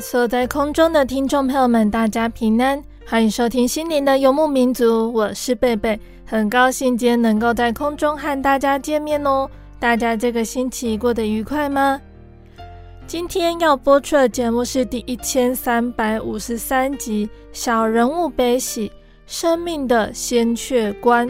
所有在空中的听众朋友们，大家平安，欢迎收听心灵的游牧民族，我是贝贝，很高兴今天能够在空中和大家见面哦。大家这个星期过得愉快吗？今天要播出的节目是第一千三百五十三集《小人物悲喜：生命的先确观》。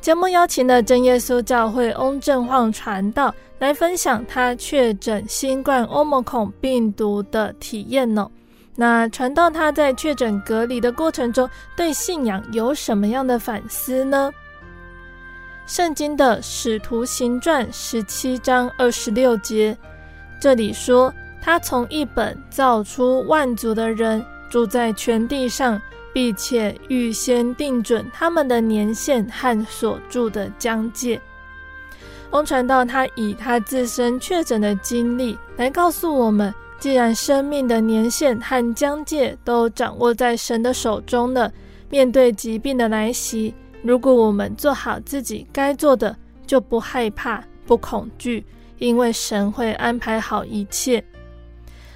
节目邀请了真耶稣教会翁正晃传道来分享他确诊新冠欧盟孔病毒的体验呢。那传道他在确诊隔离的过程中，对信仰有什么样的反思呢？圣经的使徒行传十七章二十六节，这里说他从一本造出万族的人，住在全地上。并且预先定准他们的年限和所住的疆界。翁传道他以他自身确诊的经历来告诉我们：既然生命的年限和疆界都掌握在神的手中了，面对疾病的来袭，如果我们做好自己该做的，就不害怕、不恐惧，因为神会安排好一切。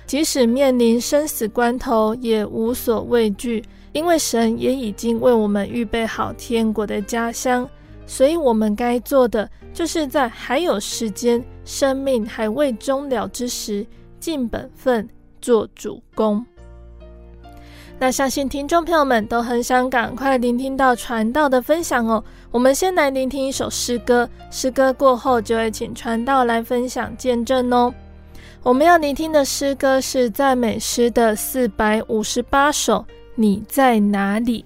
即使面临生死关头，也无所畏惧。因为神也已经为我们预备好天国的家乡，所以我们该做的就是在还有时间、生命还未终了之时，尽本分做主工。那相信听众朋友们都很想赶快聆听到传道的分享哦。我们先来聆听一首诗歌，诗歌过后就会请传道来分享见证哦。我们要聆听的诗歌是赞美诗的四百五十八首。你在哪里？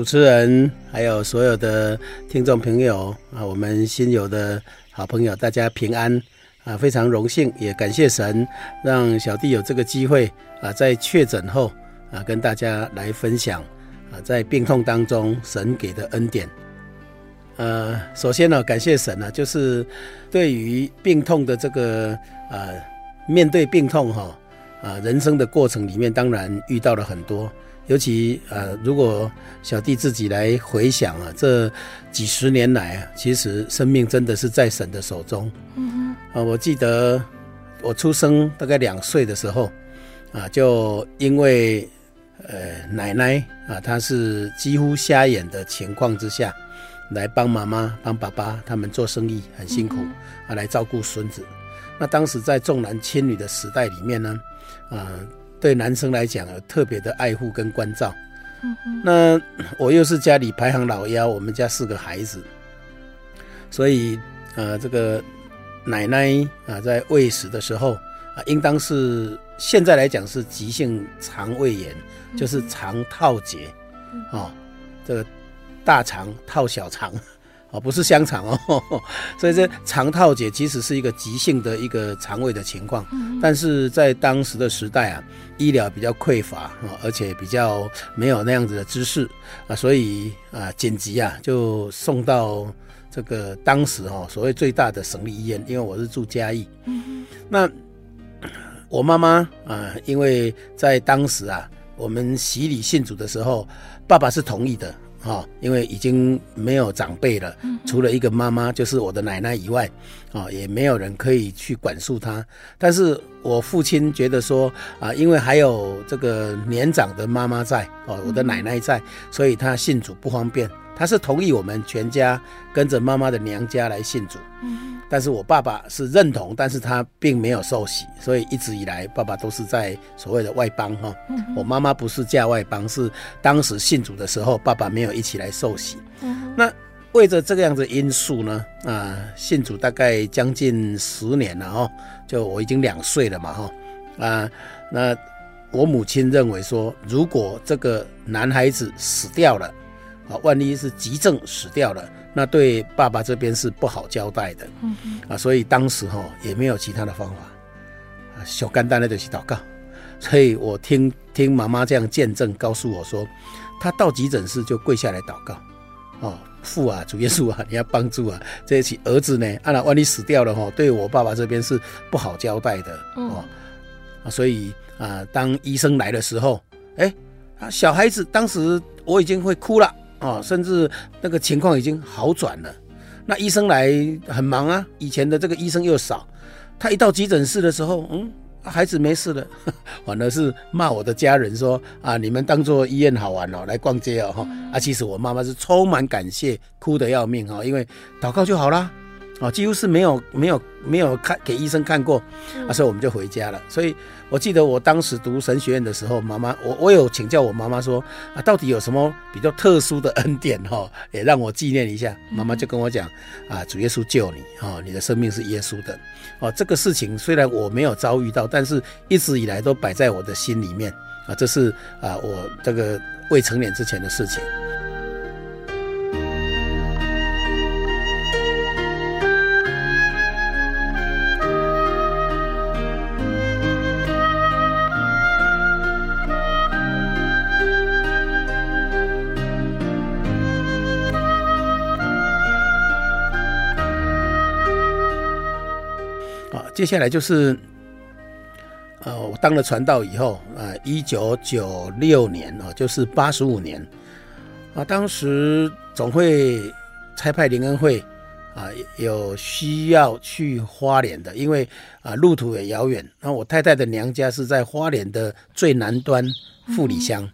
主持人，还有所有的听众朋友啊，我们新友的好朋友，大家平安啊！非常荣幸，也感谢神，让小弟有这个机会啊，在确诊后啊，跟大家来分享啊，在病痛当中神给的恩典。呃，首先呢，感谢神呢，就是对于病痛的这个呃，面对病痛哈啊，人生的过程里面，当然遇到了很多。尤其呃，如果小弟自己来回想啊，这几十年来啊，其实生命真的是在神的手中。嗯哼。啊，我记得我出生大概两岁的时候，啊，就因为呃奶奶啊，她是几乎瞎眼的情况之下，来帮妈妈、帮爸爸他们做生意很辛苦，啊，来照顾孙子。那当时在重男轻女的时代里面呢，啊。对男生来讲，有特别的爱护跟关照。嗯。那我又是家里排行老幺，我们家四个孩子，所以呃，这个奶奶啊，在喂食的时候啊，应当是现在来讲是急性肠胃炎，就是肠套结，哦，这个大肠套小肠。哦，不是香肠哦，所以这肠套结其实是一个急性的一个肠胃的情况，但是在当时的时代啊，医疗比较匮乏啊，而且比较没有那样子的知识啊，所以啊紧急啊就送到这个当时哦所谓最大的省立医院，因为我是住嘉义，那我妈妈啊，因为在当时啊，我们洗礼信主的时候，爸爸是同意的。啊，因为已经没有长辈了，除了一个妈妈，就是我的奶奶以外，啊，也没有人可以去管束他。但是我父亲觉得说，啊，因为还有这个年长的妈妈在，哦，我的奶奶在，所以他信主不方便。他是同意我们全家跟着妈妈的娘家来信主，嗯但是我爸爸是认同，但是他并没有受洗，所以一直以来爸爸都是在所谓的外邦哈。我妈妈不是嫁外邦，是当时信主的时候，爸爸没有一起来受洗。那为着这个样子因素呢，啊，信主大概将近十年了哈，就我已经两岁了嘛哈，啊，那我母亲认为说，如果这个男孩子死掉了。啊，万一是急症死掉了，那对爸爸这边是不好交代的。嗯嗯啊，所以当时哈也没有其他的方法，啊，小简单的就是祷告。所以我听听妈妈这样见证，告诉我说，他到急诊室就跪下来祷告。哦，父啊，主耶稣啊，你要帮助啊，这一起儿子呢，啊，那万一死掉了哈，对我爸爸这边是不好交代的。哦，啊，所以啊，当医生来的时候，哎，啊，小孩子当时我已经会哭了。哦，甚至那个情况已经好转了，那医生来很忙啊，以前的这个医生又少，他一到急诊室的时候，嗯，孩子没事了，反而是骂我的家人说啊，你们当做医院好玩哦，来逛街哦哈。啊，其实我妈妈是充满感谢，哭得要命哈，因为祷告就好啦。啊，几乎是没有没有没有看给医生看过，啊，所以我们就回家了。所以我记得我当时读神学院的时候，妈妈我我有请教我妈妈说啊，到底有什么比较特殊的恩典哈，也让我纪念一下。妈妈就跟我讲啊，主耶稣救你啊，你的生命是耶稣的。哦，这个事情虽然我没有遭遇到，但是一直以来都摆在我的心里面啊，这是啊我这个未成年之前的事情。接下来就是，呃，我当了传道以后，呃，一九九六年啊，就是八十五年，啊，当时总会差派灵恩会，啊，有需要去花莲的，因为啊，路途也遥远。那我太太的娘家是在花莲的最南端富里乡。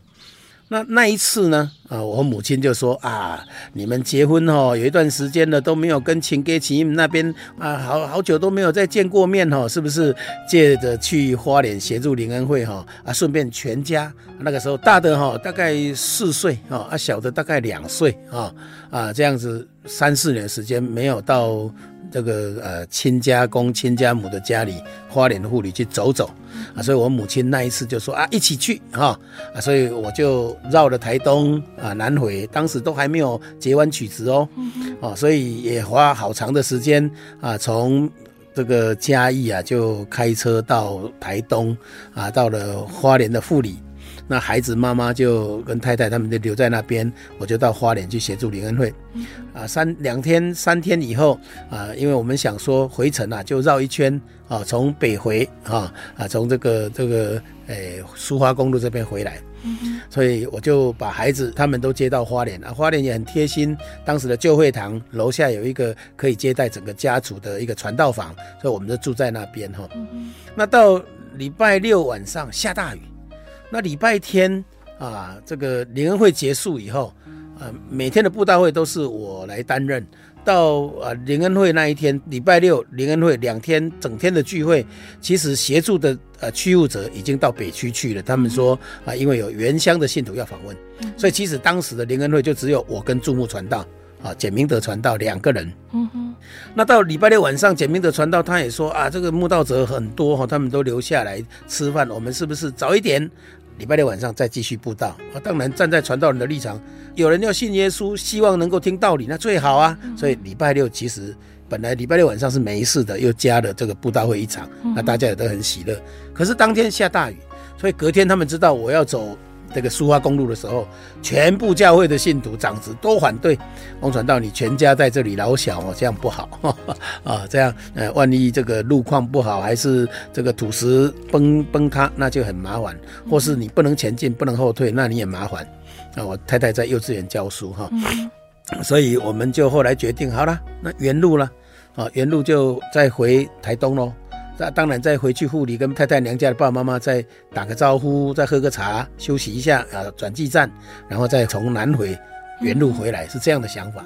那那一次呢？啊，我母亲就说啊，你们结婚哦，有一段时间了都没有跟亲家亲那边啊，好好久都没有再见过面哈，是不是？借着去花莲协助林恩惠哈啊，顺便全家那个时候大的哈大概四岁啊，啊小的大概两岁啊啊这样子三四年时间没有到。这个呃亲家公亲家母的家里，花莲的护理去走走啊，所以我母亲那一次就说啊，一起去哈啊，所以我就绕了台东啊南回，当时都还没有截完曲直哦，哦，所以也花好长的时间啊，从这个嘉义啊就开车到台东啊，到了花莲的护理。那孩子妈妈就跟太太他们就留在那边，我就到花莲去协助林恩会，啊，三两天三天以后啊，因为我们想说回程啊，就绕一圈啊，从北回啊啊，从这个这个诶苏花公路这边回来，所以我就把孩子他们都接到花莲啊，花莲也很贴心，当时的旧会堂楼下有一个可以接待整个家族的一个传道房，所以我们就住在那边哈。那到礼拜六晚上下大雨。那礼拜天啊，这个联恩会结束以后，啊，每天的布道会都是我来担任。到啊联恩会那一天，礼拜六联恩会两天整天的聚会，其实协助的呃区务者已经到北区去了。他们说啊，因为有原乡的信徒要访问，所以其实当时的联恩会就只有我跟注目传道啊简明德传道两个人。嗯哼。那到礼拜六晚上，简明德传道他也说啊，这个慕道者很多哈，他们都留下来吃饭，我们是不是早一点？礼拜六晚上再继续布道啊！当然站在传道人的立场，有人要信耶稣，希望能够听道理，那最好啊。所以礼拜六其实本来礼拜六晚上是没事的，又加了这个布道会一场，那大家也都很喜乐。可是当天下大雨，所以隔天他们知道我要走。这个苏花公路的时候，全部教会的信徒长子都反对。翁传道，你全家在这里老小哦，这样不好啊，这样呃，万一这个路况不好，还是这个土石崩崩塌，那就很麻烦。或是你不能前进，不能后退，那你也麻烦。啊，我太太在幼稚园教书哈，所以我们就后来决定，好了，那原路了啊，原路就再回台东喽。那当然，再回去护理，跟太太娘家的爸爸妈妈再打个招呼，再喝个茶，休息一下啊，转机站，然后再从南回原路回来，是这样的想法。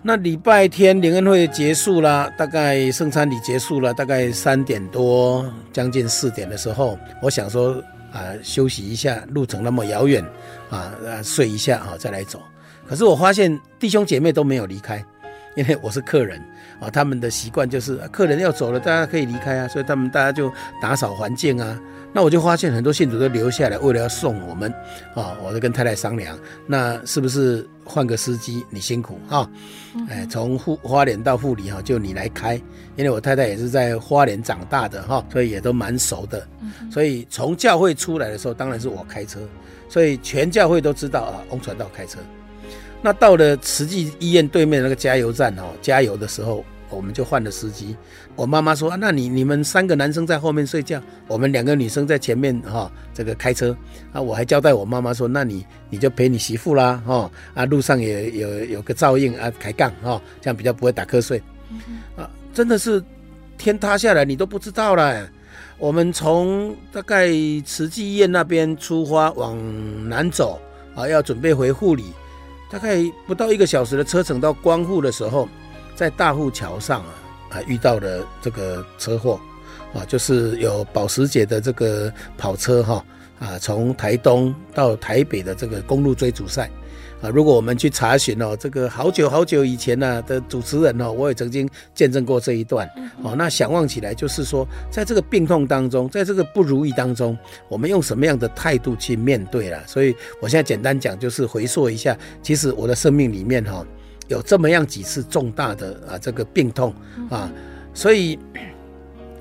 那礼拜天灵恩会结束了，大概圣餐礼结束了，大概三点多，将近四点的时候，我想说啊，休息一下，路程那么遥远啊，睡一下啊，再来走。可是我发现弟兄姐妹都没有离开。因为我是客人啊，他们的习惯就是客人要走了，大家可以离开啊，所以他们大家就打扫环境啊。那我就发现很多信徒都留下来，为了要送我们啊，我就跟太太商量，那是不是换个司机？你辛苦哈，哎，从富花莲到富里哈，就你来开，因为我太太也是在花莲长大的哈，所以也都蛮熟的。所以从教会出来的时候，当然是我开车，所以全教会都知道啊，翁传道开车。那到了慈济医院对面那个加油站哦，加油的时候，我们就换了司机。我妈妈说：“啊，那你你们三个男生在后面睡觉，我们两个女生在前面哈，这个开车。”啊，我还交代我妈妈说：“那你你就陪你媳妇啦，哈啊，路上也有有个照应啊，抬杠哈，这样比较不会打瞌睡。”啊，真的是天塌下来你都不知道了。我们从大概慈济医院那边出发往南走啊，要准备回护理，大概不到一个小时的车程到光复的时候，在大户桥上啊啊遇到了这个车祸啊，就是有保时捷的这个跑车哈啊，从台东到台北的这个公路追逐赛。啊，如果我们去查询哦，这个好久好久以前呢的主持人哦，我也曾经见证过这一段。哦，那想望起来就是说，在这个病痛当中，在这个不如意当中，我们用什么样的态度去面对了？所以我现在简单讲，就是回溯一下，其实我的生命里面哈，有这么样几次重大的啊这个病痛啊，所以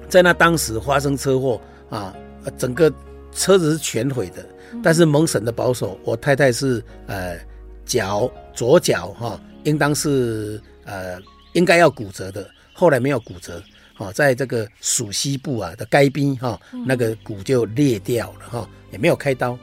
在那当时发生车祸啊，整个车子是全毁的，但是蒙神的保守，我太太是呃。脚左脚哈，应当是呃应该要骨折的，后来没有骨折，哈，在这个属膝部啊的该边哈，那个骨就裂掉了哈，也没有开刀。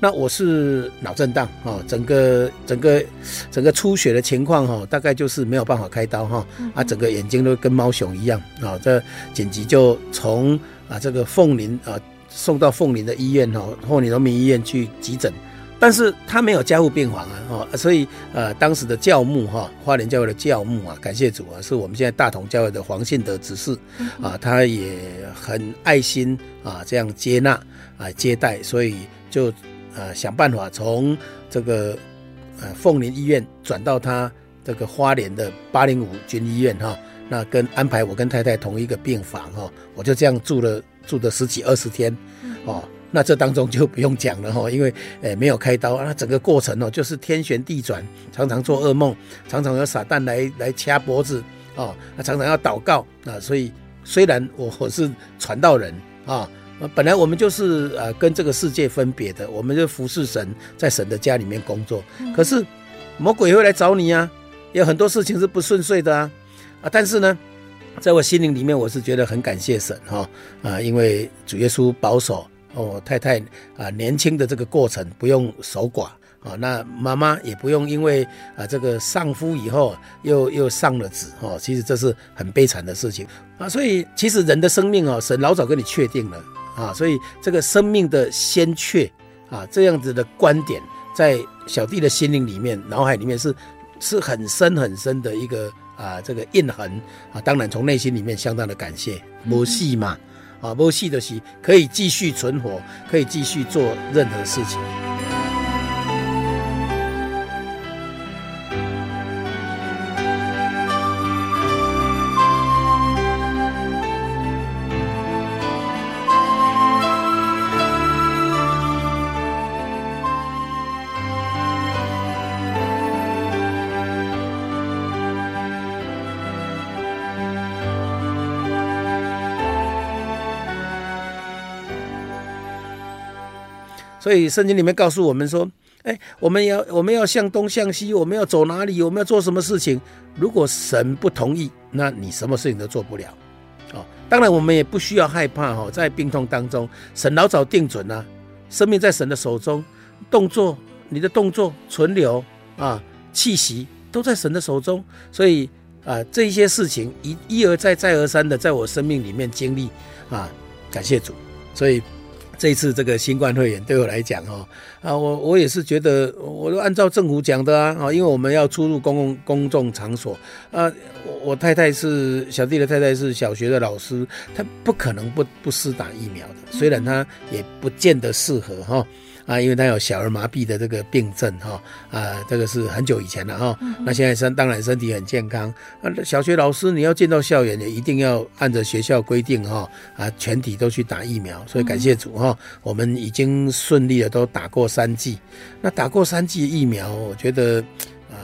那我是脑震荡哈，整个整个整个出血的情况哈，大概就是没有办法开刀哈，啊，整个眼睛都跟猫熊一样啊，这紧急就从啊这个凤林啊送到凤林的医院哈，凤林人民医院去急诊。但是他没有加护病房啊，哦，所以呃，当时的教牧哈，花莲教会的教牧啊，感谢主啊，是我们现在大同教会的黄信德执事啊，他也很爱心啊，这样接纳啊接待，所以就呃想办法从这个呃凤林医院转到他这个花莲的八零五军医院哈，那跟安排我跟太太同一个病房哈，我就这样住了住了十几二十天哦。那这当中就不用讲了哈，因为诶没有开刀，那整个过程哦就是天旋地转，常常做噩梦，常常有撒旦来来掐脖子哦，那常常要祷告啊，所以虽然我我是传道人啊，本来我们就是呃跟这个世界分别的，我们就服侍神，在神的家里面工作，可是魔鬼会来找你啊，有很多事情是不顺遂的啊啊，但是呢，在我心灵里面我是觉得很感谢神哈啊，因为主耶稣保守。哦，太太啊，年轻的这个过程不用守寡啊，那妈妈也不用因为啊这个丧夫以后又又上了子哦，其实这是很悲惨的事情啊。所以其实人的生命啊，神老早跟你确定了啊，所以这个生命的先确啊，这样子的观点，在小弟的心灵里面、脑海里面是是很深很深的一个啊这个印痕啊。当然从内心里面相当的感谢，没戏嘛。啊，没戏的戏可以继续存活，可以继续做任何事情。所以圣经里面告诉我们说，哎，我们要我们要向东向西，我们要走哪里，我们要做什么事情？如果神不同意，那你什么事情都做不了。哦，当然我们也不需要害怕哈，在病痛当中，神老早定准了，生命在神的手中，动作你的动作存留啊，气息都在神的手中，所以啊，这些事情一一而再再而三的在我生命里面经历啊，感谢主，所以。这一次这个新冠肺炎对我来讲哦啊，我我也是觉得，我都按照政府讲的啊，因为我们要出入公共公众场所啊，我我太太是小弟的太太是小学的老师，她不可能不不施打疫苗的，虽然她也不见得适合哈。啊，因为他有小儿麻痹的这个病症哈，啊，这个是很久以前了哈。那现在身当然身体很健康。啊，小学老师你要进到校园，也一定要按照学校规定哈，啊，全体都去打疫苗。所以感谢主哈，我们已经顺利的都打过三剂。那打过三剂疫苗，我觉得，呃，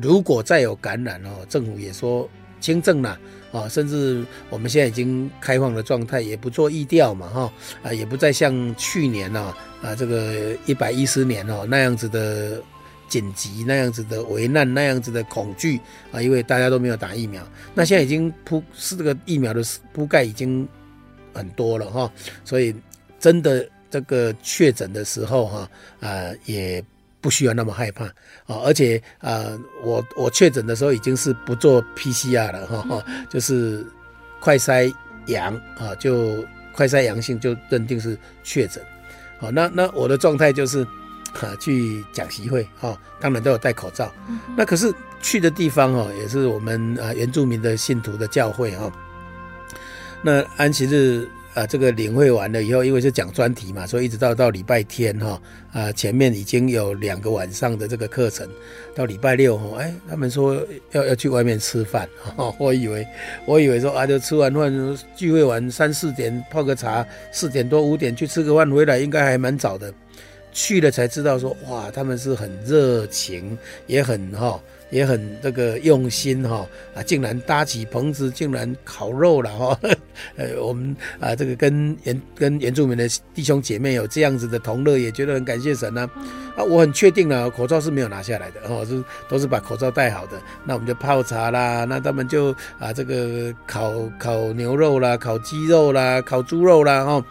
如果再有感染哦，政府也说轻症了。啊，甚至我们现在已经开放的状态，也不做疫调嘛，哈，啊，也不再像去年啊，啊，这个一百一十年哦那样子的紧急，那样子的危难，那样子的恐惧啊，因为大家都没有打疫苗。那现在已经铺是这个疫苗的铺盖已经很多了哈，所以真的这个确诊的时候哈，啊，也。不需要那么害怕啊！而且啊，我我确诊的时候已经是不做 PCR 了哈，就是快筛阳啊，就。快筛阳性就认定是确诊。好，那那我的状态就是，啊，去讲习会，哈，当然都有戴口罩。那可是去的地方哦，也是我们啊原住民的信徒的教会哈。那安息日。啊，这个领会完了以后，因为是讲专题嘛，所以一直到到礼拜天哈，啊，前面已经有两个晚上的这个课程，到礼拜六哈，哎，他们说要要去外面吃饭，哈 我以为我以为说啊，就吃完饭聚会完三四点泡个茶，四点多五点去吃个饭回来，应该还蛮早的，去了才知道说哇，他们是很热情，也很哈。也很这个用心哈啊，竟然搭起棚子，竟然烤肉了哈。呃，我们啊，这个跟原跟原住民的弟兄姐妹有这样子的同乐，也觉得很感谢神呢。啊，我很确定了，口罩是没有拿下来的哦，是都是把口罩戴好的。那我们就泡茶啦，那他们就啊，这个烤烤牛肉啦，烤鸡肉啦，烤猪肉啦哈。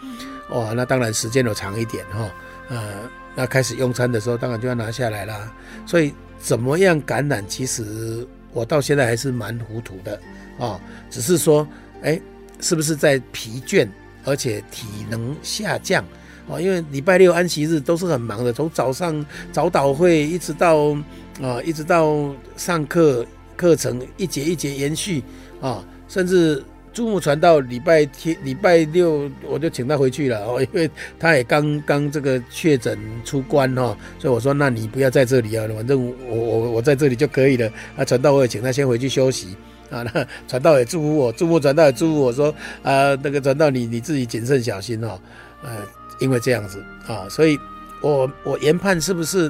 哇，那当然时间有长一点哈。呃，那开始用餐的时候，当然就要拿下来啦。所以。怎么样感染？其实我到现在还是蛮糊涂的啊，只是说，哎，是不是在疲倦，而且体能下降啊？因为礼拜六安息日都是很忙的，从早上早祷会一直到啊，一直到上课课程一节一节延续啊，甚至。朱木传道礼拜天、礼拜六我就请他回去了哦，因为他也刚刚这个确诊出关哈，所以我说，那你不要在这里啊，反正我我我在这里就可以了。啊，传道我也请他先回去休息啊。那传道也祝福我，朱木传道也祝福我说啊，那个传道你你自己谨慎小心哦。呃，因为这样子啊，所以我我研判是不是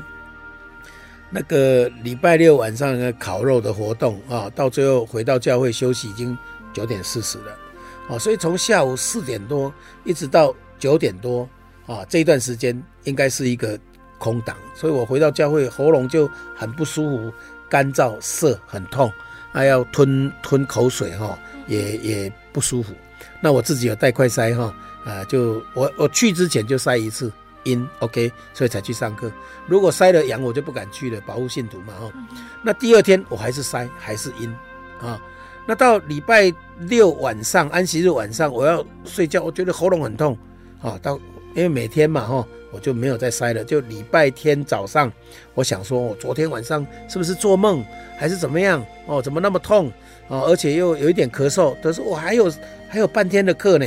那个礼拜六晚上那个烤肉的活动啊，到最后回到教会休息已经。九点四十了，哦，所以从下午四点多一直到九点多啊，这一段时间应该是一个空档，所以我回到教会喉咙就很不舒服，干燥涩很痛，还要吞吞口水哈，也也不舒服。那我自己有带快塞哈，啊，就我我去之前就塞一次阴，OK，所以才去上课。如果塞了阳，我就不敢去了，保护信徒嘛哈。那第二天我还是塞，还是阴啊。那到礼拜六晚上，安息日晚上，我要睡觉，我觉得喉咙很痛，啊，到因为每天嘛，哈，我就没有再塞了。就礼拜天早上，我想说，我昨天晚上是不是做梦，还是怎么样？哦，怎么那么痛？哦，而且又有一点咳嗽。可是我还有还有半天的课呢，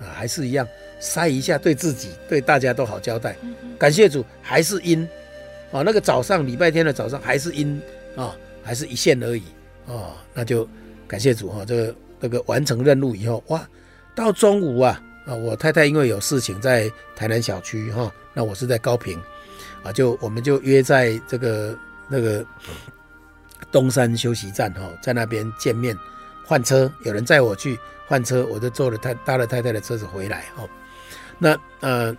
啊，还是一样塞一下，对自己对大家都好交代。感谢主，还是阴，哦，那个早上礼拜天的早上还是阴，啊，还是一线而已，哦，那就。感谢主哈，这个这个完成任务以后，哇，到中午啊啊，我太太因为有事情在台南小区哈，那我是在高平啊，就我们就约在这个那个东山休息站哈，在那边见面换车，有人载我去换车，我就坐了太搭了太太的车子回来哈。那呃。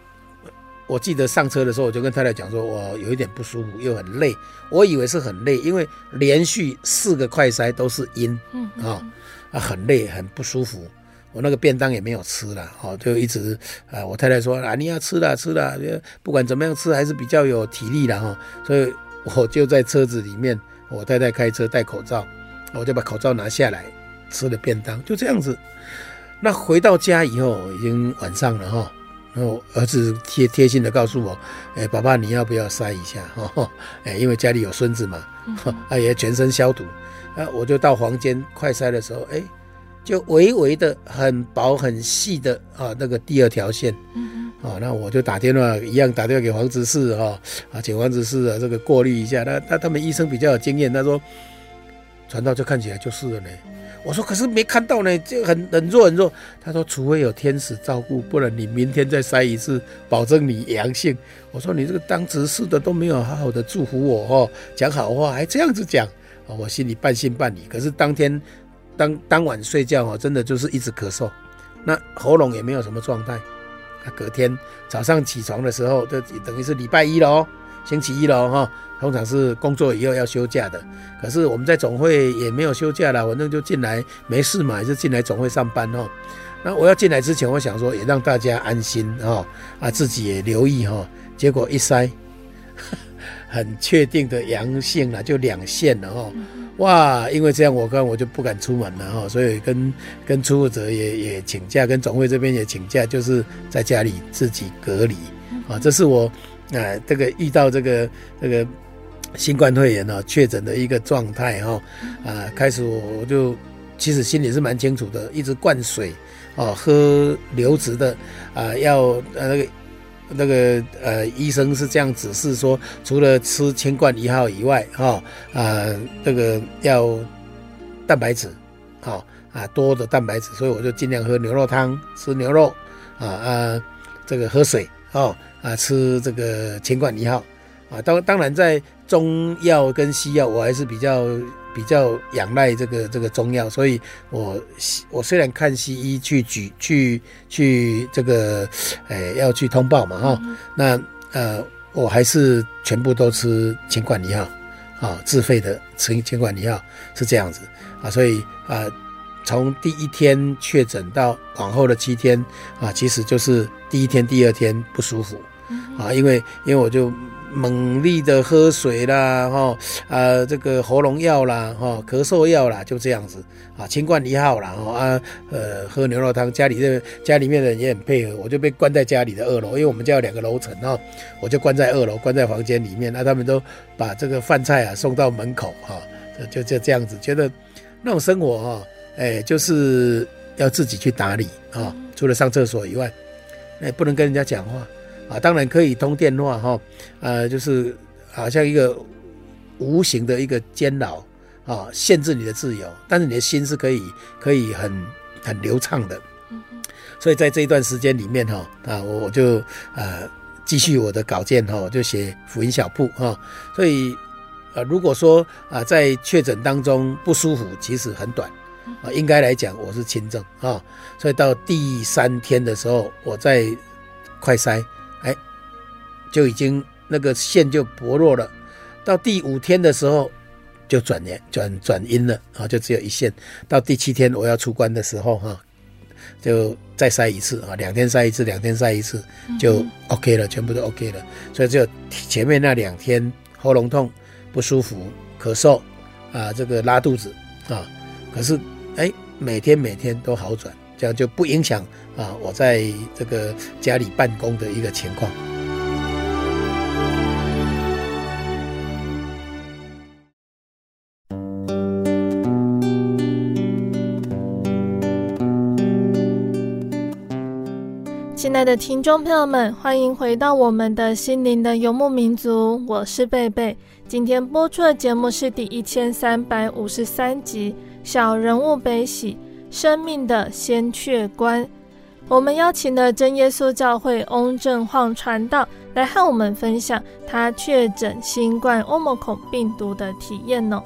我记得上车的时候，我就跟太太讲说，我有一点不舒服，又很累。我以为是很累，因为连续四个快筛都是阴，啊啊，很累，很不舒服。我那个便当也没有吃了，哦，就一直啊。我太太说啊，你要吃了，吃了，不管怎么样吃，还是比较有体力的哈。所以我就在车子里面，我太太开车戴口罩，我就把口罩拿下来吃了便当，就这样子。那回到家以后，已经晚上了哈。然后儿子贴贴心的告诉我，哎，爸爸你要不要塞一下？哈，哎，因为家里有孙子嘛，啊，也全身消毒。啊，我就到房间快塞的时候，哎，就微微的很薄很细的啊，那个第二条线，嗯啊，那我就打电话一样打电话给黄执事哈，啊，请黄执事啊这个过滤一下。那那他们医生比较有经验，他说传到就看起来就是了呢。我说可是没看到呢，就很很弱很弱。他说除非有天使照顾，不然你明天再筛一次，保证你阳性。我说你这个当执事的都没有好好的祝福我哦，讲好话还这样子讲，我心里半信半疑。可是当天当当晚睡觉哦，真的就是一直咳嗽，那喉咙也没有什么状态。隔天早上起床的时候，就等于是礼拜一了哦，星期一了哈。通常是工作以后要休假的，可是我们在总会也没有休假了，反正就进来没事嘛，就进来总会上班哦。那我要进来之前，我想说也让大家安心哦，啊自己也留意哈。结果一筛，很确定的阳性了，就两线了哈。哇，因为这样我看我就不敢出门了哈，所以跟跟出入者也也请假，跟总会这边也请假，就是在家里自己隔离啊。这是我啊这个遇到这个这个新冠肺炎啊确诊的一个状态哈啊，开始我就其实心里是蛮清楚的，一直灌水啊，喝流质的啊，要呃那个。那个呃，医生是这样指示说，除了吃清冠一号以外，哈、哦，啊，这个要蛋白质，好、哦、啊，多的蛋白质，所以我就尽量喝牛肉汤，吃牛肉，啊啊，这个喝水，哦，啊，吃这个清冠一号，啊，当当然在中药跟西药，我还是比较。比较仰赖这个这个中药，所以我我虽然看西医去举去去这个，诶、欸、要去通报嘛哈，嗯、那呃我还是全部都吃清冠一号，啊自费的吃清冠一号是这样子啊，所以啊从第一天确诊到往后的七天啊，其实就是第一天第二天不舒服啊，因为因为我就。猛力的喝水啦，哈，啊，这个喉咙药啦，哈，咳嗽药啦，就这样子啊，清冠一号啦，哈啊，呃，喝牛肉汤，家里的家里面的人也很配合，我就被关在家里的二楼，因为我们家有两个楼层哈，我就关在二楼，关在房间里面，那他们都把这个饭菜啊送到门口哈，就就这样子，觉得那种生活哈，哎，就是要自己去打理啊，除了上厕所以外，哎，不能跟人家讲话。啊，当然可以通电话哈，呃，就是好像一个无形的一个监牢啊，限制你的自由，但是你的心是可以可以很很流畅的。所以在这一段时间里面哈，啊，我就呃继续我的稿件哈，就写福音小铺哈。所以呃，如果说啊，在确诊当中不舒服，其实很短啊，应该来讲我是轻症啊。所以到第三天的时候，我在快筛。哎，就已经那个线就薄弱了，到第五天的时候就转阳转转阴了啊，就只有一线。到第七天我要出关的时候哈，就再筛一次啊，两天筛一次，两天筛一次就 OK 了，全部都 OK 了。所以只有前面那两天喉咙痛不舒服、咳嗽啊，这个拉肚子啊，可是哎，每天每天都好转。这样就不影响啊，我在这个家里办公的一个情况。亲爱的听众朋友们，欢迎回到我们的心灵的游牧民族，我是贝贝。今天播出的节目是第一千三百五十三集《小人物悲喜》。生命的先确观，我们邀请了真耶稣教会翁正晃传道来和我们分享他确诊新冠欧莫孔病毒的体验哦。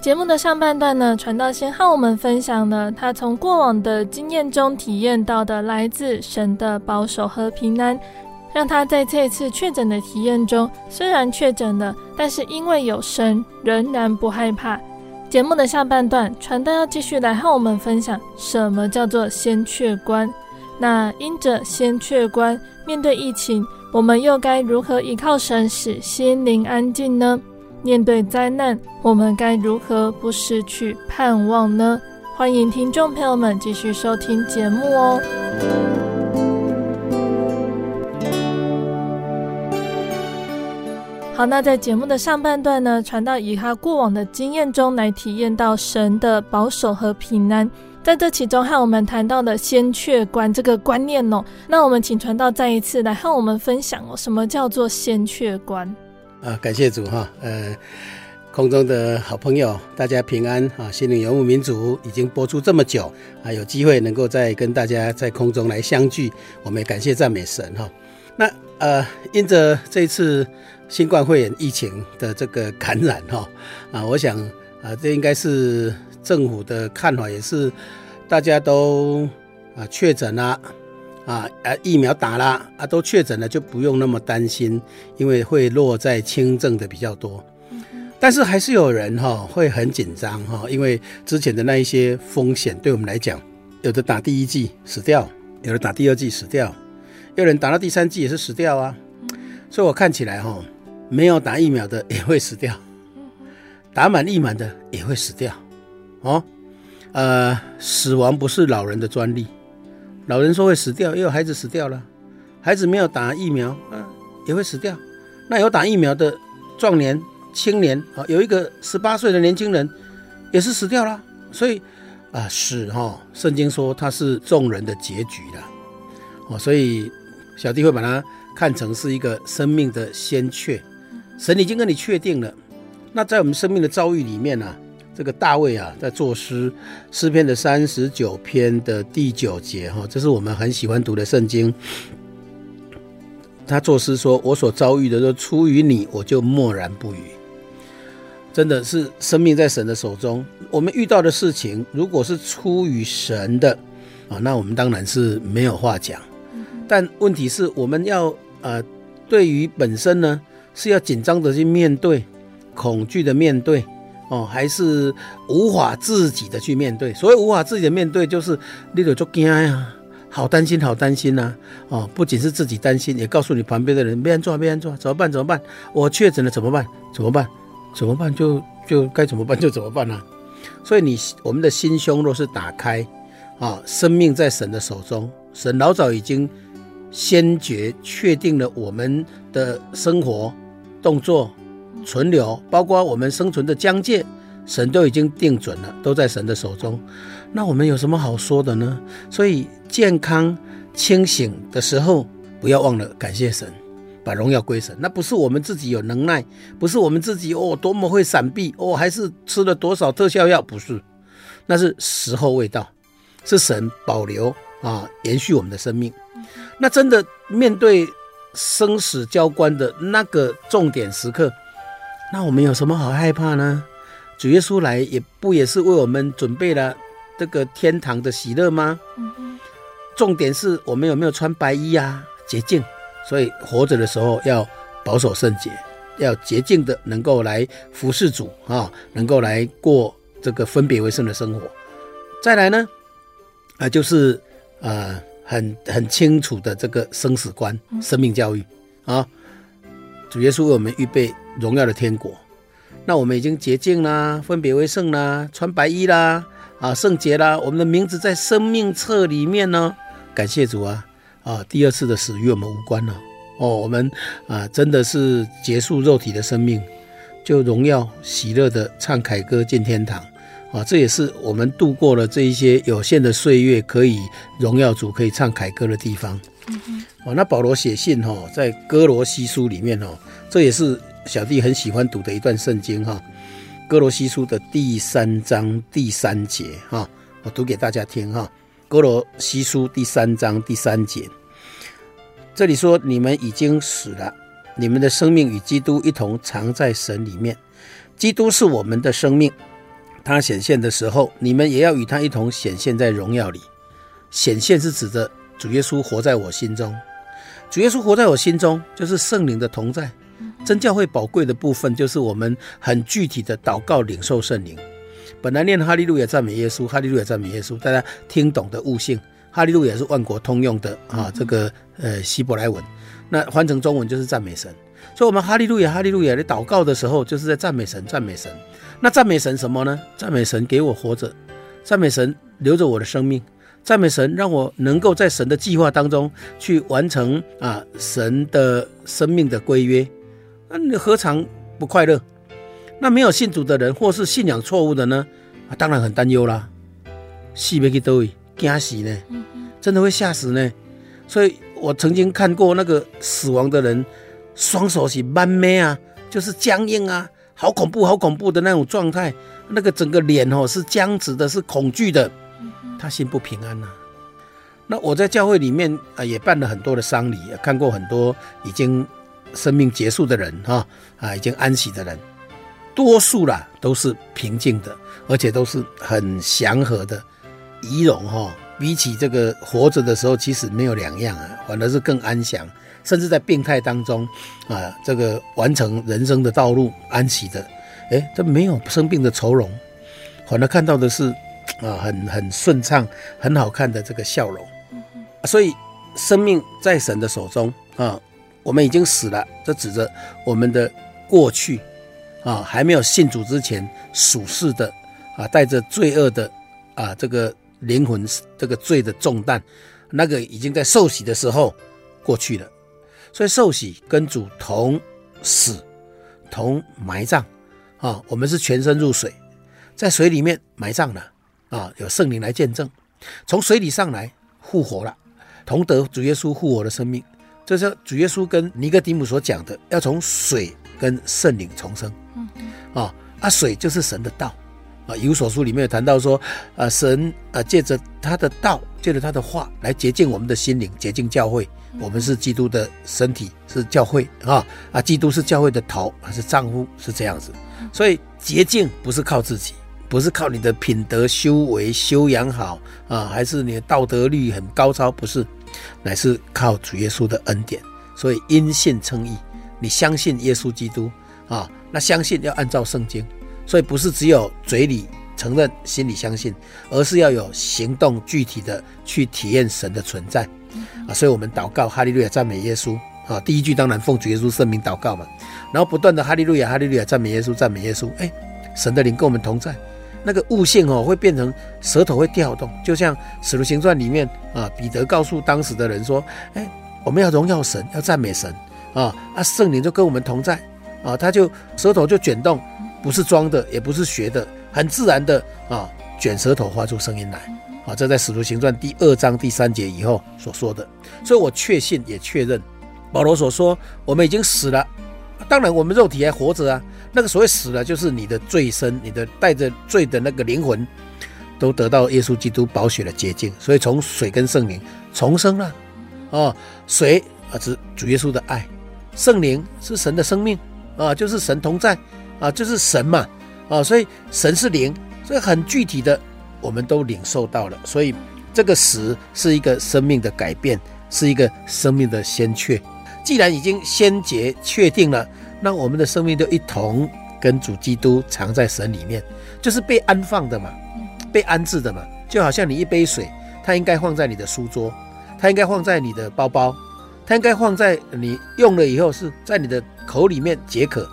节目的上半段呢，传道先和我们分享了他从过往的经验中体验到的来自神的保守和平安，让他在这次确诊的体验中，虽然确诊了，但是因为有神，仍然不害怕。节目的下半段，传道要继续来和我们分享什么叫做先确观。那因着先确观，面对疫情，我们又该如何依靠神使心灵安静呢？面对灾难，我们该如何不失去盼望呢？欢迎听众朋友们继续收听节目哦。好，那在节目的上半段呢，传道以他过往的经验中来体验到神的保守和平安，在这其中和我们谈到的先确观这个观念哦，那我们请传道再一次来和我们分享哦，什么叫做先确观？啊，感谢主哈，呃，空中的好朋友，大家平安啊，心灵游牧民族已经播出这么久啊，有机会能够再跟大家在空中来相聚，我们也感谢赞美神哈。那呃，因着这一次。新冠肺炎疫情的这个感染哈啊，我想啊，这应该是政府的看法，也是大家都啊确诊了啊啊疫苗打了啊都确诊了，就不用那么担心，因为会落在轻症的比较多。但是还是有人哈会很紧张哈，因为之前的那一些风险对我们来讲，有的打第一剂死掉，有的打第二剂死掉，有人打到第三剂也是死掉啊。所以我看起来哈。没有打疫苗的也会死掉，打满疫苗的也会死掉。哦，呃，死亡不是老人的专利，老人说会死掉，也有孩子死掉了，孩子没有打疫苗，啊，也会死掉。那有打疫苗的壮年、青年啊，有一个十八岁的年轻人也是死掉了。所以啊，死哈，圣经说他是众人的结局了。哦，所以小弟会把它看成是一个生命的先确，神已经跟你确定了。那在我们生命的遭遇里面呢、啊？这个大卫啊，在作诗诗篇的三十九篇的第九节，哈，这是我们很喜欢读的圣经。他作诗说：“我所遭遇的都出于你，我就默然不语。”真的是生命在神的手中。我们遇到的事情，如果是出于神的啊，那我们当然是没有话讲。但问题是，我们要呃，对于本身呢，是要紧张的去面对，恐惧的面对。哦，还是无法自己的去面对。所谓无法自己的面对，就是你就惊呀，好担心，好担心呐、哦，不仅是自己担心，也告诉你旁边的人，别安做，别安做，怎么办？怎么办？我确诊了，怎么办？怎么办？怎么办？就就该怎么办就怎么办呢、所以你我们的心胸若是打开，啊，生命在神的手中，神老早已经先决确定了我们的生活动作。存留，包括我们生存的疆界，神都已经定准了，都在神的手中。那我们有什么好说的呢？所以健康清醒的时候，不要忘了感谢神，把荣耀归神。那不是我们自己有能耐，不是我们自己哦多么会闪避哦，还是吃了多少特效药，不是，那是时候未到，是神保留啊，延续我们的生命。那真的面对生死交关的那个重点时刻。那我们有什么好害怕呢？主耶稣来也不也是为我们准备了这个天堂的喜乐吗？重点是我们有没有穿白衣啊？洁净，所以活着的时候要保守圣洁，要洁净的，能够来服侍主啊，能够来过这个分别为圣的生活。再来呢，啊，就是啊，很很清楚的这个生死观、生命教育啊。主耶稣为我们预备荣耀的天国，那我们已经洁净啦，分别为圣啦，穿白衣啦，啊，圣洁啦，我们的名字在生命册里面呢。感谢主啊，啊，第二次的死与我们无关了。哦，我们啊，真的是结束肉体的生命，就荣耀喜乐的唱凯歌进天堂。啊，这也是我们度过了这一些有限的岁月，可以荣耀主，可以唱凯歌的地方。哦，那保罗写信哈，在哥罗西书里面哦，这也是小弟很喜欢读的一段圣经哈。哥罗西书的第三章第三节哈，我读给大家听哈。哥罗西书第三章第三节，这里说：你们已经死了，你们的生命与基督一同藏在神里面。基督是我们的生命，他显现的时候，你们也要与他一同显现在荣耀里。显现是指的。主耶稣活在我心中，主耶稣活在我心中，就是圣灵的同在。真教会宝贵的部分，就是我们很具体的祷告领受圣灵。本来念哈利路亚赞美耶稣，哈利路亚赞美耶稣，大家听懂的悟性。哈利路亚是万国通用的啊，这个呃希伯来文，那换成中文就是赞美神。所以，我们哈利路亚哈利路亚的祷告的时候，就是在赞美神，赞美神。那赞美神什么呢？赞美神给我活着，赞美神留着我的生命。赞美神，让我能够在神的计划当中去完成啊神的生命的归约，那你何尝不快乐？那没有信主的人，或是信仰错误的呢？啊，当然很担忧啦，死不去都会惊死呢，真的会吓死呢。所以我曾经看过那个死亡的人，双手是慢咩啊，就是僵硬啊，好恐怖，好恐怖的那种状态，那个整个脸哦是僵直的，是恐惧的。他心不平安呐、啊。那我在教会里面啊，也办了很多的丧礼，看过很多已经生命结束的人哈啊，已经安息的人，多数啦都是平静的，而且都是很祥和的仪容哈。比起这个活着的时候，其实没有两样啊，反而是更安详。甚至在病态当中啊，这个完成人生的道路安息的，诶，这没有生病的愁容，反而看到的是。啊，很很顺畅，很好看的这个笑容，所以生命在神的手中啊，我们已经死了，这指着我们的过去啊，还没有信主之前属世的啊，带着罪恶的啊，这个灵魂这个罪的重担，那个已经在受洗的时候过去了。所以受洗跟主同死同埋葬啊，我们是全身入水，在水里面埋葬了啊，有圣灵来见证，从水里上来复活了，同得主耶稣复活的生命。这是主耶稣跟尼哥底母所讲的，要从水跟圣灵重生。啊啊，水就是神的道啊。以弗所书里面有谈到说，啊神啊借着他的道，借着他的话来洁净我们的心灵，洁净教会。我们是基督的身体，是教会啊啊！基督是教会的头，还是丈夫？是这样子。所以洁净不是靠自己，不是靠你的品德修为修养好啊，还是你的道德律很高超？不是，乃是靠主耶稣的恩典。所以因信称义，你相信耶稣基督啊，那相信要按照圣经。所以不是只有嘴里承认，心里相信，而是要有行动，具体的去体验神的存在。啊，所以我们祷告哈利路亚赞美耶稣。啊，第一句当然奉主耶稣圣名祷告嘛，然后不断的哈利路亚哈利路亚赞美耶稣赞美耶稣，哎，神的灵跟我们同在，那个悟性哦会变成舌头会调动，就像使徒行传里面啊，彼得告诉当时的人说，哎，我们要荣耀神，要赞美神。啊，啊圣灵就跟我们同在。啊，他就舌头就卷动，不是装的，也不是学的，很自然的啊卷舌头发出声音来。啊，这在《使徒行传》第二章第三节以后所说的，所以我确信也确认，保罗所说我们已经死了，当然我们肉体还活着啊。那个所谓死了，就是你的罪身，你的带着罪的那个灵魂，都得到耶稣基督宝血的洁净，所以从水跟圣灵重生了。啊，水啊是主耶稣的爱，圣灵是神的生命啊，就是神同在啊，就是神嘛啊，所以神是灵，所以很具体的。我们都领受到了，所以这个死是一个生命的改变，是一个生命的先确。既然已经先决确定了，那我们的生命就一同跟主基督藏在神里面，就是被安放的嘛，被安置的嘛。就好像你一杯水，它应该放在你的书桌，它应该放在你的包包，它应该放在你用了以后是在你的口里面解渴，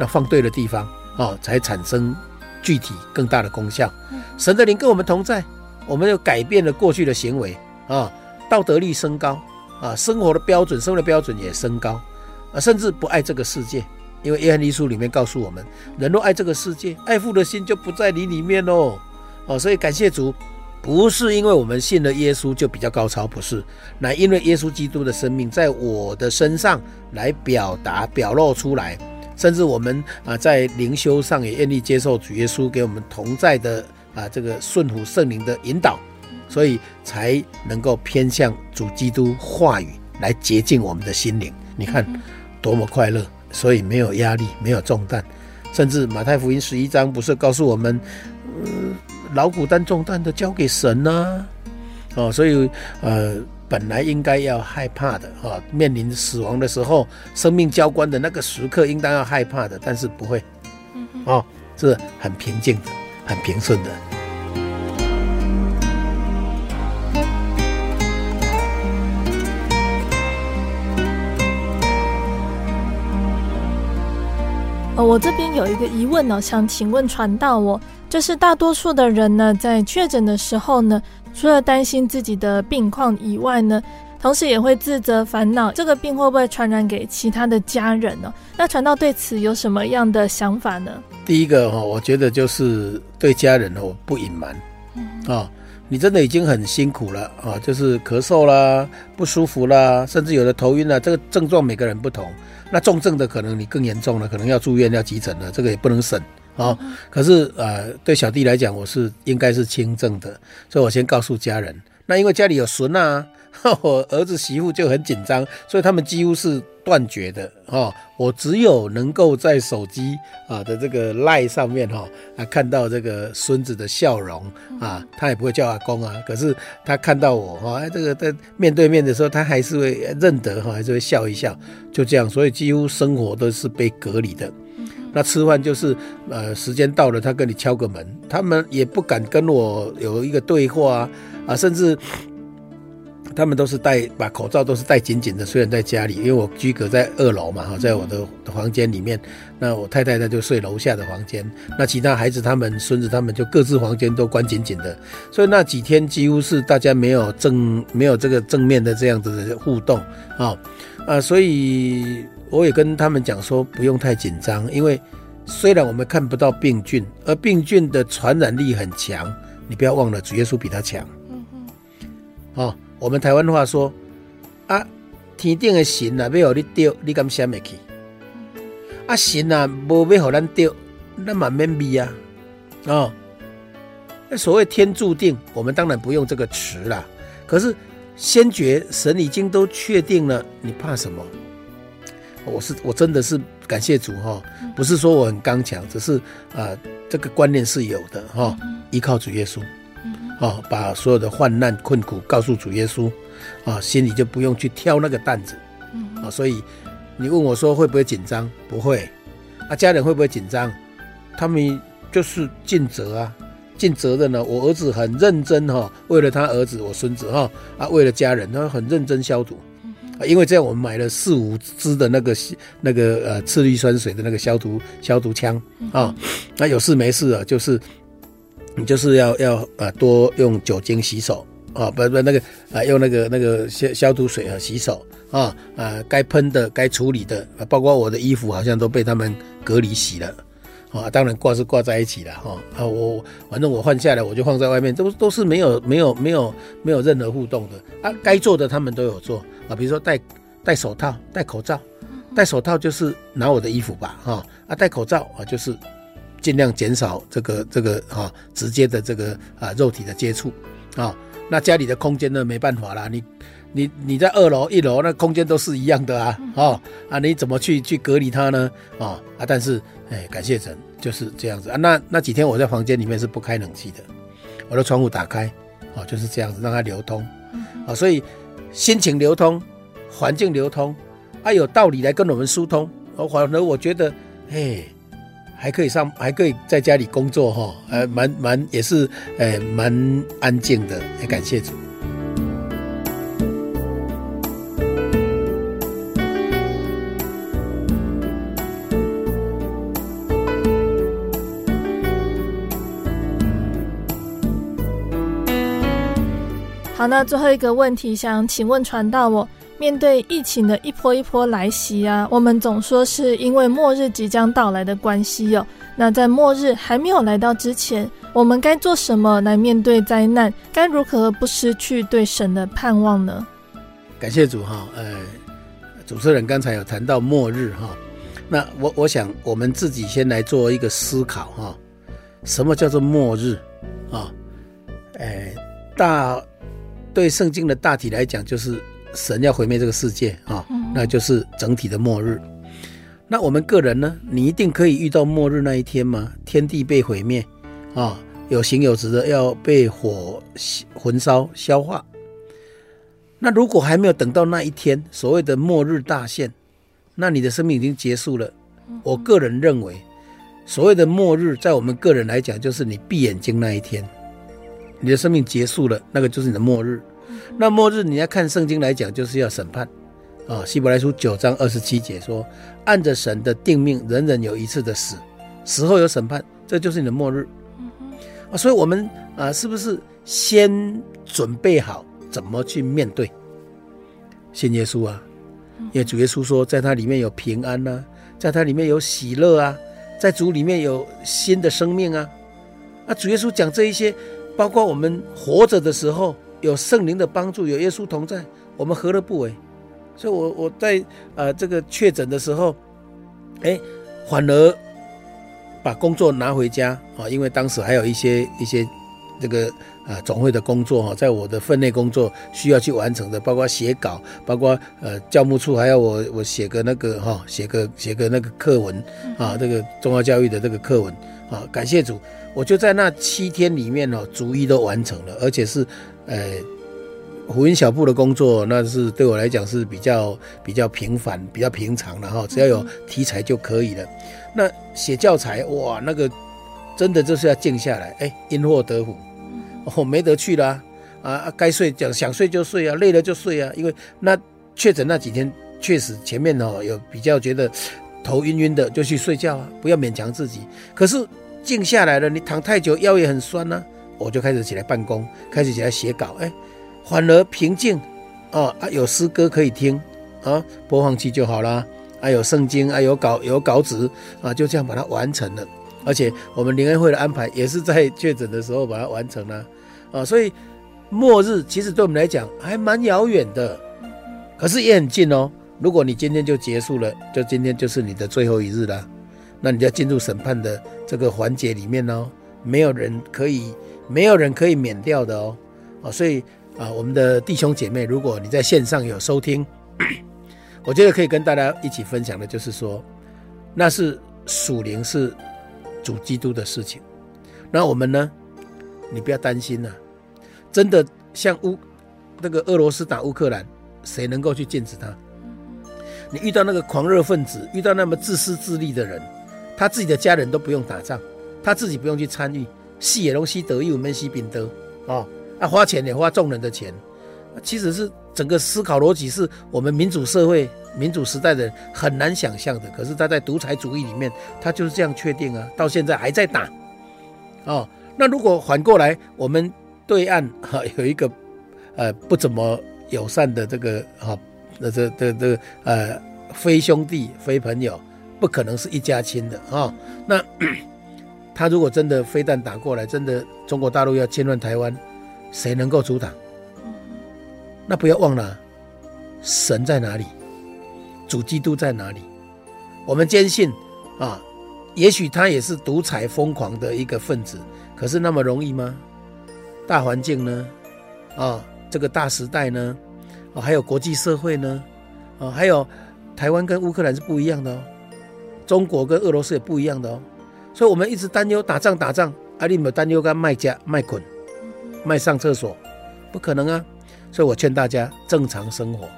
那放对了地方哦，才产生。具体更大的功效，神的灵跟我们同在，我们又改变了过去的行为啊，道德力升高啊，生活的标准、生活的标准也升高啊，甚至不爱这个世界，因为约翰一书里面告诉我们，人若爱这个世界，爱父的心就不在你里面喽。哦，所以感谢主，不是因为我们信了耶稣就比较高超，不是，乃因为耶稣基督的生命在我的身上来表达、表露出来。甚至我们啊，在灵修上也愿意接受主耶稣给我们同在的啊，这个顺服圣灵的引导，所以才能够偏向主基督话语来洁净我们的心灵。你看多么快乐，所以没有压力，没有重担。甚至马太福音十一章不是告诉我们，嗯，劳苦担重担的交给神呢？哦，所以呃。本来应该要害怕的啊，面临死亡的时候，生命交关的那个时刻，应当要害怕的，但是不会，哦，是很平静的，很平顺的。哦，我这边有一个疑问呢，想请问传道我，就是大多数的人呢，在确诊的时候呢，除了担心自己的病况以外呢，同时也会自责烦恼，这个病会不会传染给其他的家人呢？那传道对此有什么样的想法呢？第一个哈，我觉得就是对家人哦不隐瞒，啊，你真的已经很辛苦了啊，就是咳嗽啦、不舒服啦，甚至有的头晕了，这个症状每个人不同，那重症的可能你更严重了，可能要住院要急诊了，这个也不能省。哦，可是呃，对小弟来讲，我是应该是轻症的，所以我先告诉家人。那因为家里有孙啊，我儿子媳妇就很紧张，所以他们几乎是断绝的。哦，我只有能够在手机啊的这个 LINE 上面哈啊看到这个孙子的笑容啊，他也不会叫阿公啊，可是他看到我哈，哎，这个在面对面的时候，他还是会认得哈，还是会笑一笑，就这样，所以几乎生活都是被隔离的。那吃饭就是，呃，时间到了，他跟你敲个门，他们也不敢跟我有一个对话啊，啊，甚至他们都是戴把口罩都是戴紧紧的，虽然在家里，因为我居隔在二楼嘛哈，在我的房间里面，那我太太她就睡楼下的房间，那其他孩子他们孙子他们就各自房间都关紧紧的，所以那几天几乎是大家没有正没有这个正面的这样子的互动啊啊，所以我也跟他们讲说不用太紧张，因为虽然我们看不到病菌，而病菌的传染力很强，你不要忘了主耶稣比他强，嗯哼，哦。我们台湾话说啊，天顶的神啊，要让你丢，你敢想得起？啊，神啊，无要让咱丢，那蛮免逼啊，哦，那所谓天注定，我们当然不用这个词啦。可是先觉神已经都确定了，你怕什么？我是我真的是感谢主哈，不是说我很刚强，只是啊，这个观念是有的哈，依靠主耶稣。啊，把所有的患难困苦告诉主耶稣，啊，心里就不用去挑那个担子，啊，所以你问我说会不会紧张？不会，啊，家人会不会紧张？他们就是尽责啊，尽责的呢。我儿子很认真哈，为了他儿子，我孙子哈，啊，为了家人，他很认真消毒，啊，因为这样我们买了四五支的那个那个呃次氯酸水的那个消毒消毒枪啊，那有事没事啊，就是。你就是要要啊多用酒精洗手啊，不不那个啊用那个那个消消毒水啊洗手啊啊该喷的该处理的，包括我的衣服好像都被他们隔离洗了啊，当然挂是挂在一起了哈啊我反正我换下来我就放在外面，都都是没有没有没有没有任何互动的啊，该做的他们都有做啊，比如说戴戴手套戴口罩，戴手套就是拿我的衣服吧哈啊戴口罩啊就是。尽量减少这个这个啊直接的这个啊肉体的接触啊，那家里的空间呢没办法啦，你你你在二楼一楼那空间都是一样的啊，哦啊你怎么去去隔离它呢？啊啊但是哎感谢神就是这样子啊，那那几天我在房间里面是不开冷气的，我的窗户打开啊就是这样子让它流通啊，所以心情流通，环境流通，啊有道理来跟我们疏通，我反而我觉得哎。还可以上，还可以在家里工作哈，呃，蛮蛮也是，呃，蛮安静的，也感谢主。好，那最后一个问题，想请问传道我。面对疫情的一波一波来袭啊，我们总说是因为末日即将到来的关系哦。那在末日还没有来到之前，我们该做什么来面对灾难？该如何不失去对神的盼望呢？感谢主哈，呃，主持人刚才有谈到末日哈，那我我想我们自己先来做一个思考哈，什么叫做末日啊？哎，大对圣经的大体来讲就是。神要毁灭这个世界啊，那就是整体的末日。那我们个人呢？你一定可以遇到末日那一天吗？天地被毁灭啊，有形有质的要被火焚烧消化。那如果还没有等到那一天，所谓的末日大限，那你的生命已经结束了。我个人认为，所谓的末日，在我们个人来讲，就是你闭眼睛那一天，你的生命结束了，那个就是你的末日。那末日，你要看圣经来讲，就是要审判，啊，希伯来书九章二十七节说，按着神的定命，人人有一次的死，死后有审判，这就是你的末日，啊，所以我们啊，是不是先准备好怎么去面对？信耶稣啊，因为主耶稣说，在他里面有平安呐，在他里面有喜乐啊，在主里面有新的生命啊，啊，主耶稣讲这一些，包括我们活着的时候。有圣灵的帮助，有耶稣同在，我们何乐不为？所以我，我在呃这个确诊的时候，哎，反而把工作拿回家啊，因为当时还有一些一些这个啊总会的工作哈，在我的分内工作需要去完成的，包括写稿，包括呃教务处还要我我写个那个哈，写个写个那个课文啊，这个中华教育的这个课文啊，感谢主，我就在那七天里面哦，逐一都完成了，而且是。呃，福音小部的工作，那是对我来讲是比较比较平凡、比较平常的哈，只要有题材就可以了。那写教材，哇，那个真的就是要静下来，哎，因祸得福，哦，没得去了啊，啊，该睡讲想睡就睡啊，累了就睡啊。因为那确诊那几天，确实前面哦有比较觉得头晕晕的，就去睡觉啊，不要勉强自己。可是静下来了，你躺太久腰也很酸呢、我就开始起来办公，开始起来写稿，哎，反而平静啊啊，有诗歌可以听啊，播放器就好了，还、啊、有圣经，啊、有稿有稿纸啊，就这样把它完成了。而且我们灵恩会的安排也是在确诊的时候把它完成了，啊，所以末日其实对我们来讲还蛮遥远的，可是也很近哦。如果你今天就结束了，就今天就是你的最后一日了，那你就要进入审判的这个环节里面哦，没有人可以，没有人可以免掉的哦，啊，所以啊，我们的弟兄姐妹，如果你在线上有收听，我觉得可以跟大家一起分享的就是说，那是属灵是。主基督的事情，那我们呢？你不要担心了、真的像乌那个俄罗斯打乌克兰，谁能够去禁止他？你遇到那个狂热分子，遇到那么自私自利的人，他自己的家人都不用打仗，他自己不用去参与，戏也龙西德义我们西宾德啊，啊花钱也花众人的钱，其实是整个思考逻辑是我们民主社会。民主时代的很难想象的，可是他在独裁主义里面，他就是这样确定啊，到现在还在打，哦，那如果反过来，我们对岸哈有一个呃不怎么友善的这个哈，那这这这呃非兄弟非朋友，不可能是一家亲的啊，那 他如果真的飞弹打过来，真的中国大陆要侵略台湾，谁能够阻挡？那不要忘了，神在哪里？主基督在哪里？我们坚信啊，也许他也是独裁疯狂的一个分子，可是那么容易吗？大环境呢？啊，这个大时代呢？啊，还有国际社会呢？啊，还有台湾跟乌克兰是不一样的哦，中国跟俄罗斯也不一样的哦，所以我们一直担忧打仗打仗，啊，你有没有担忧跟卖家卖滚卖上厕所？不可能啊！所以我劝大家正常生活，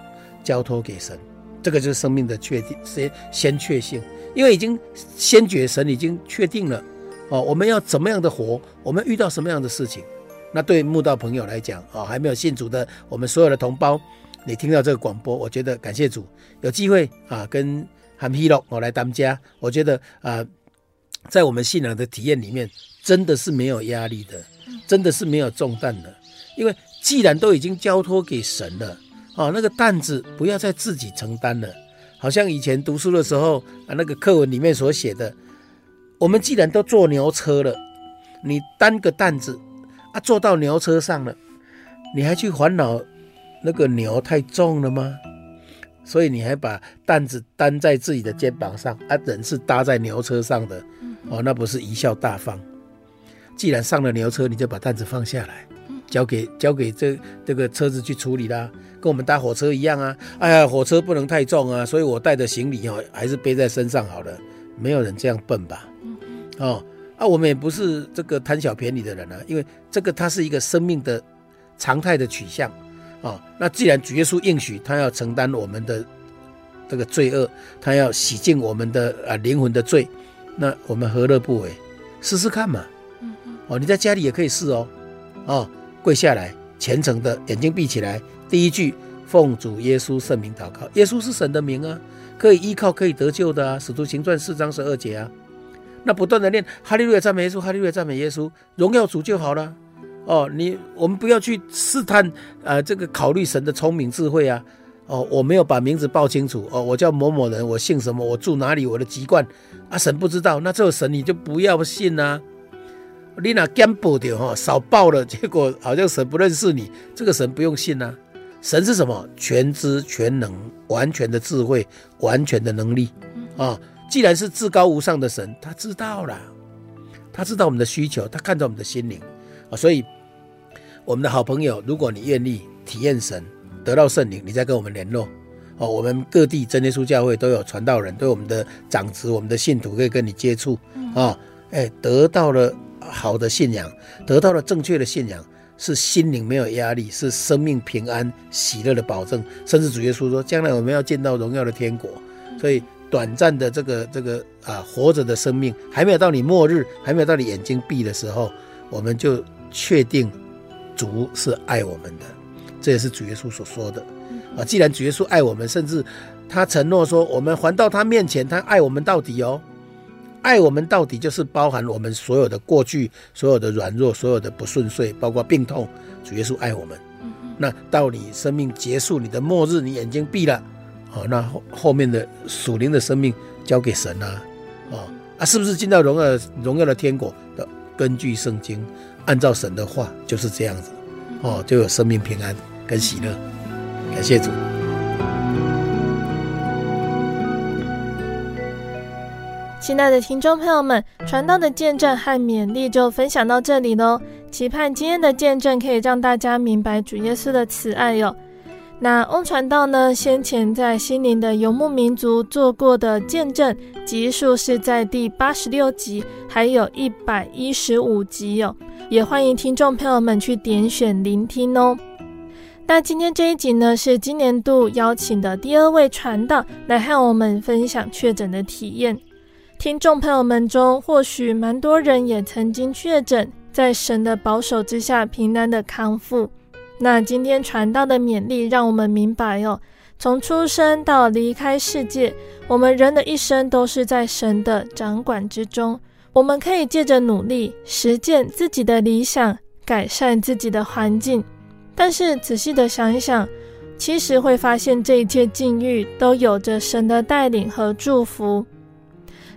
交托给神。这个就是生命的确定，先先确信，因为已经先觉神已经确定了，哦，我们要怎么样的活，我们遇到什么样的事情，那对慕道朋友来讲，哦，还没有信主的我们所有的同胞，你听到这个广播，我觉得感谢主，有机会啊，跟韩皮洛我来当家，我觉得啊，在我们信仰的体验里面，真的是没有压力的，真的是没有重担的，因为既然都已经交托给神了。哦，那个担子不要再自己承担了，好像以前读书的时候啊，那个课文里面所写的，我们既然都坐牛车了，你担个担子啊，坐到牛车上了，你还去烦恼那个牛太重了吗？所以你还把担子担在自己的肩膀上啊，人是搭在牛车上的，哦，那不是贻笑大方？既然上了牛车，你就把担子放下来。交给交给这这个车子去处理啦，跟我们搭火车一样啊！哎呀，火车不能太重啊，所以我带的行李哦，还是背在身上好了。没有人这样笨吧？哦，啊，我们也不是这个贪小便宜的人啊，因为这个它是一个生命的常态的取向哦。那既然主耶稣应许他要承担我们的这个罪恶，他要洗净我们的啊灵魂的罪，那我们何乐不为？试试看嘛。哦，你在家里也可以试哦，哦。跪下来，虔诚的眼睛闭起来。第一句，奉主耶稣圣名祷告。耶稣是神的名啊，可以依靠，可以得救的啊。使徒行传四章十二节啊。那不断的念哈利路亚赞美耶稣，哈利路亚赞美耶稣，荣耀主就好了。哦，你我们不要去试探啊、呃，这个考虑神的聪明智慧啊。哦，我没有把名字报清楚。哦，我叫某某人，我姓什么，我住哪里，我的籍贯啊，神不知道。那这个神你就不要信啊。你那减报的哈少报了，结果好像神不认识你，这个神不用信呐、啊。神是什么？全知全能，完全的智慧，完全的能力啊！既然是至高无上的神，他知道了，他知道我们的需求，他看到我们的心灵啊。所以，我们的好朋友，如果你愿意体验神，得到圣灵，你再跟我们联络哦。我们各地真耶稣教会都有传道人，对我们的长子，我们的信徒可以跟你接触啊。哎，得到了。好的信仰，得到了正确的信仰，是心灵没有压力，是生命平安喜乐的保证。甚至主耶稣说，将来我们要见到荣耀的天国。所以短暂的这个这个啊活着的生命，还没有到你末日，还没有到你眼睛闭的时候，我们就确定主是爱我们的，这也是主耶稣所说的啊。既然主耶稣爱我们，甚至他承诺说，我们还到他面前，他爱我们到底哦。爱我们到底就是包含我们所有的过去、所有的软弱、所有的不顺遂，包括病痛。主耶稣爱我们。那到你生命结束，你的末日，你眼睛闭了，哦，那后后面的属灵的生命交给神啊，哦啊，是不是进到荣耀荣耀的天国的？根据圣经，按照神的话就是这样子，哦，就有生命平安跟喜乐。感谢主。亲爱的听众朋友们，传道的见证和勉励就分享到这里喽。期盼今天的见证可以让大家明白主耶稣的慈爱哟。那翁传道呢，先前在心灵的游牧民族做过的见证集数是在第八十六集，还有一百一十五集哟。也欢迎听众朋友们去点选聆听哦。那今天这一集呢，是今年度邀请的第二位传道来和我们分享确诊的体验。听众朋友们中，或许蛮多人也曾经确诊，在神的保守之下平安的康复。那今天传道的勉励，让我们明白哦，从出生到离开世界，我们人的一生都是在神的掌管之中。我们可以借着努力实践自己的理想，改善自己的环境。但是仔细的想一想，其实会发现这一切境遇都有着神的带领和祝福。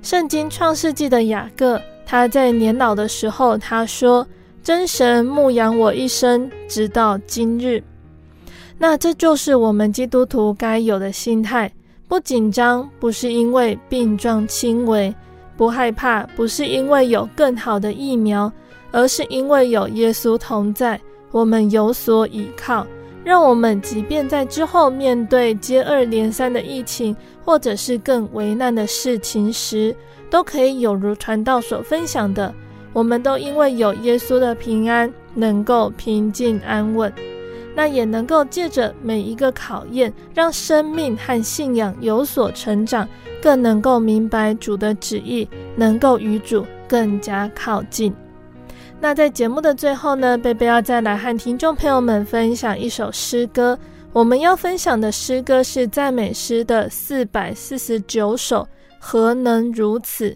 圣经创世纪的雅各，他在年老的时候，他说：“真神牧养我一生，直到今日。”那这就是我们基督徒该有的心态：不紧张，不是因为病状轻微；不害怕，不是因为有更好的疫苗，而是因为有耶稣同在，我们有所倚靠。让我们即便在之后面对接二连三的疫情，或者是更危难的事情时，都可以有如传道所分享的，我们都因为有耶稣的平安，能够平静安稳。那也能够借着每一个考验，让生命和信仰有所成长，更能够明白主的旨意，能够与主更加靠近。那在节目的最后呢，贝贝要再来和听众朋友们分享一首诗歌。我们要分享的诗歌是赞美诗的四百四十九首，何能如此？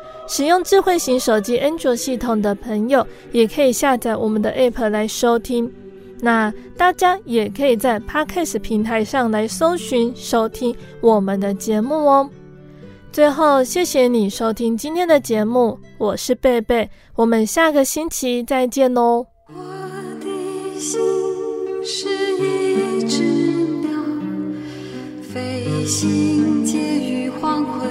使用智慧型手机安卓系统的朋友，也可以下载我们的 App 来收听。那大家也可以在 Podcast 平台上来搜寻收听我们的节目哦。最后，谢谢你收听今天的节目，我是贝贝，我们下个星期再见喽。我的心是一只鸟，飞行介于黄昏